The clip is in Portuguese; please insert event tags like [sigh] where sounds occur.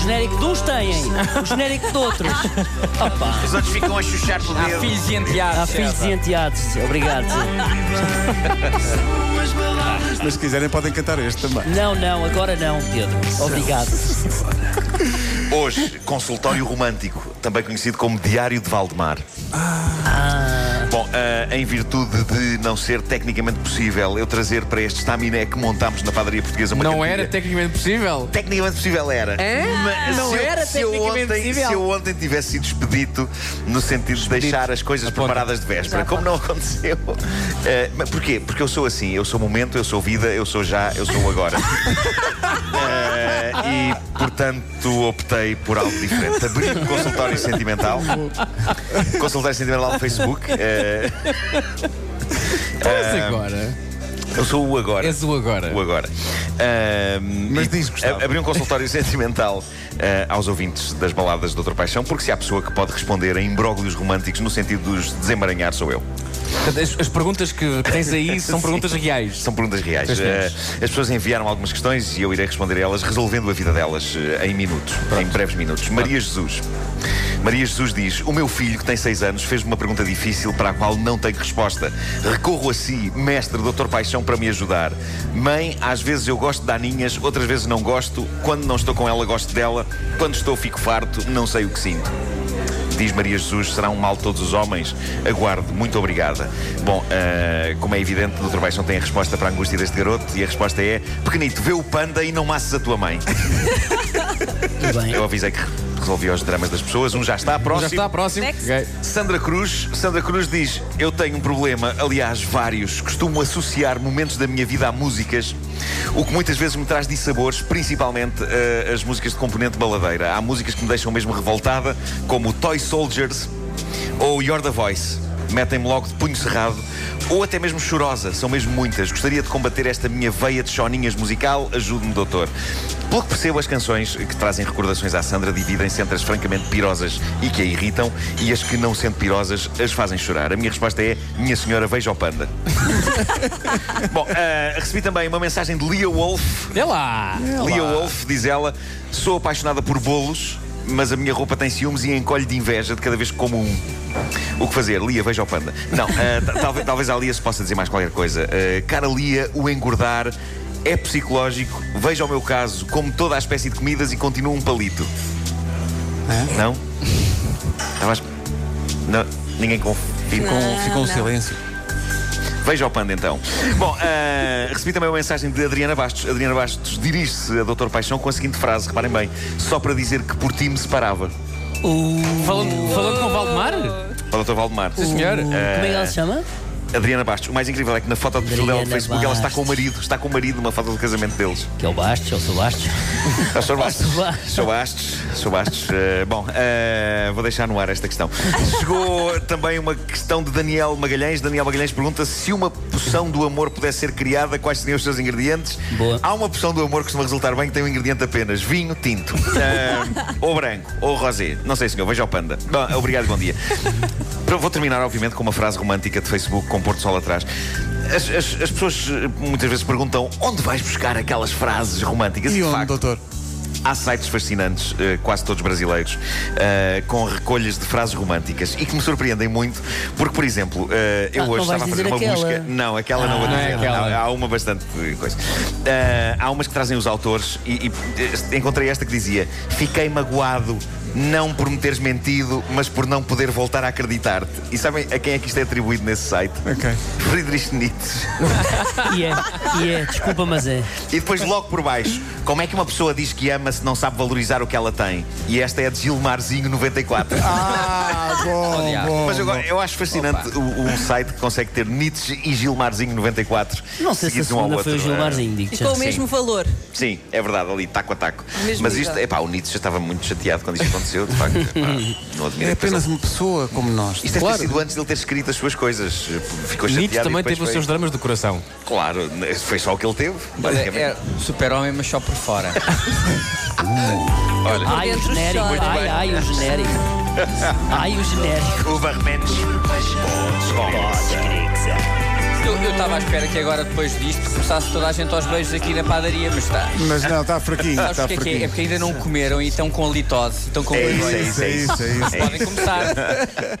genérico de uns têm, o genérico de outros. [laughs] Opa. Os outros ficam a chuchar pelo Há dedo. filhos e enteados. Há filhos e enteados. Obrigado. [laughs] Mas se quiserem podem cantar este também. Não, não, agora não, Pedro. Obrigado. Hoje, consultório romântico, também conhecido como Diário de Valdemar. Bom, ah, em virtude de não ser tecnicamente possível eu trazer para este estaminé que montámos na padaria portuguesa uma Não cantiga- era tecnicamente possível? Tecnicamente possível era. É? Mas Não se eu- era tecnicamente ontem, possível? Se eu ontem tivesse sido expedito no sentido de deixar as coisas Aponta. preparadas de véspera, como não aconteceu. Eh, mas porquê? Porque eu sou assim, eu sou momento, eu sou vida, eu sou já, eu sou agora. [laughs] Eh, e portanto optei por algo diferente. Abri um consultório sentimental. Consultório sentimental no Facebook. Eh, Mas agora. eu sou o agora. És o agora. O agora. Ahm, Mas e diz, Gustavo. a- Abri um consultório [laughs] sentimental ah, aos ouvintes das baladas de Doutor Paixão, porque se há pessoa que pode responder a imbróglios românticos no sentido de os desemaranhar, sou eu. As, as perguntas que tens aí [laughs] são perguntas reais. São perguntas reais. Ah, as pessoas enviaram algumas questões e eu irei responder a elas, resolvendo a vida delas ah, em minutos, em breves minutos. Maria Jesus. Maria Jesus diz: O meu filho, que tem 6 anos, fez-me uma pergunta difícil para a qual não tenho resposta. Recorro a si, mestre Doutor Paixão, para me ajudar. Mãe, às vezes eu gosto de Aninhas, outras vezes não gosto. Quando não estou com ela, gosto dela. Quando estou, fico farto, não sei o que sinto. Diz Maria Jesus, será um mal todos os homens? Aguardo, muito obrigada. Bom, ah, como é evidente, o Dr. Baixão tem a resposta para a angústia deste garoto e a resposta é: Pequenito, vê o panda e não masses a tua mãe. [laughs] Bem. Eu avisei que resolvi os dramas das pessoas. Um já está, Já próximo. está, próximo. Next. Ok. Sandra Cruz, Sandra Cruz diz: Eu tenho um problema, aliás, vários. Costumo associar momentos da minha vida a músicas, o que muitas vezes me traz dissabores, principalmente eh, as músicas de componente baladeira. Há músicas que me deixam mesmo revoltada, como Toy Soldiers ou You're the Voice. Metem-me logo de punho cerrado. Ou até mesmo chorosa, são mesmo muitas. Gostaria de combater esta minha veia de choninhas musical. Ajude-me, doutor. Pelo que percebo, as canções que trazem recordações à Sandra dividem-se entre as francamente pirosas e que a irritam e as que, não sendo pirosas, as fazem chorar. A minha resposta é: Minha senhora, veja o panda. [laughs] Bom, ah, recebi também uma mensagem de Lia Wolf. Vê lá. Lia Wolf, diz ela: Sou apaixonada por bolos, mas a minha roupa tem ciúmes e encolhe de inveja de cada vez que como um. O que fazer? Lia, veja o panda. Não, ta- talvez, talvez à Lia se possa dizer mais qualquer coisa. Ah, cara Lia, o engordar é psicológico. Veja o meu caso, como toda a espécie de comidas e continuo um palito. Não? Estava a es- Não, ninguém confia. Com, ficou um não. silêncio. Veja o panda então. Bom, ah, recebi também uma mensagem de Adriana Bastos. Adriana Bastos dirige-se a Doutor Paixão com a seguinte frase, reparem bem, só para dizer que por ti me separava. Falando, falando com o Valdemar? Para o Dr. Valdemar. Sim, senhor. Como é que ela se chama? Adriana Bastos. O mais incrível é que na foto de perfil dela no Adriana Facebook ela está com o marido. Está com o marido numa foto do casamento deles. Que é o Bastos, é o seu Bastos. [laughs] Ah, Sr. Bastos. Bastos. Sr. Bastos. Sr. Bastos. Eh, bom, eh, vou deixar no ar esta questão. Chegou também uma questão de Daniel Magalhães. Daniel Magalhães pergunta se uma poção do amor pudesse ser criada, quais seriam os seus ingredientes? Boa. Há uma poção do amor que costuma resultar bem que tem um ingrediente apenas vinho tinto. [laughs] Eh, ou branco, ou rosé. Não sei, senhor, veja o panda. Bom, obrigado, bom dia. Vou terminar, obviamente, com uma frase romântica de Facebook com Porto Sol atrás. As, as- as pessoas eh, muitas vezes perguntam onde vais buscar aquelas frases românticas? E de onde, facto, doutor? Há sites fascinantes, eh, quase todos brasileiros, eh, com recolhas de frases românticas e que me surpreendem muito, porque, por exemplo, eh, eu Ah, não hoje estava a fazer uma aquela. busca. Não, aquela não vou não é dizer. aquela. Há, há uma bastante coisa. Há umas que trazem os autores e, e, encontrei esta que dizia: Fiquei magoado. Não por me teres mentido, mas por não poder voltar a acreditar-te. E sabem a quem é que isto é atribuído nesse site? Ok. Friedrich Nietzsche. E é, e é, desculpa, mas é. E depois logo por baixo, como é que uma pessoa diz que ama se não sabe valorizar o que ela tem? E esta é de Gilmarzinho 94. [laughs] Ah, bom, [laughs] bom. Mas eu, bom. eu acho fascinante o, um site que consegue ter Nietzsche e Gilmarzinho 94. Não sei se a seguidos um ao segunda foi o outro. Gilmarzinho, digo E com o mesmo valor. Ah, Sim, é verdade, ali, taco a taco. mesmo Mas isto, nível. epá, o Nietzsche estava muito chateado quando isto aconteceu, de facto. Epá, [laughs] não admiro É a pessoa. apenas uma pessoa como nós. Isto deve Claro. ter sido antes de ele ter escrito as suas coisas. Ficou chateado. Nietzsche também teve os foi- seus dramas do coração. Claro, foi só o que ele teve. Olha, basicamente. é super-homem, mas só por fora. Olha, Ai, o dentro genérico. chora. Ai, ai, o genérico. Ai, o genérico. o que seja. Eu estava à espera que agora, depois disto, começasse toda a gente aos beijos aqui na padaria, mas está. Mas não, está fraquinho. Sabes Está o que é que é? É fraquinho. porque ainda não comeram e estão com litose, estão com É isso, vergonha. é isso, é isso. é isso. Podem começar. [laughs]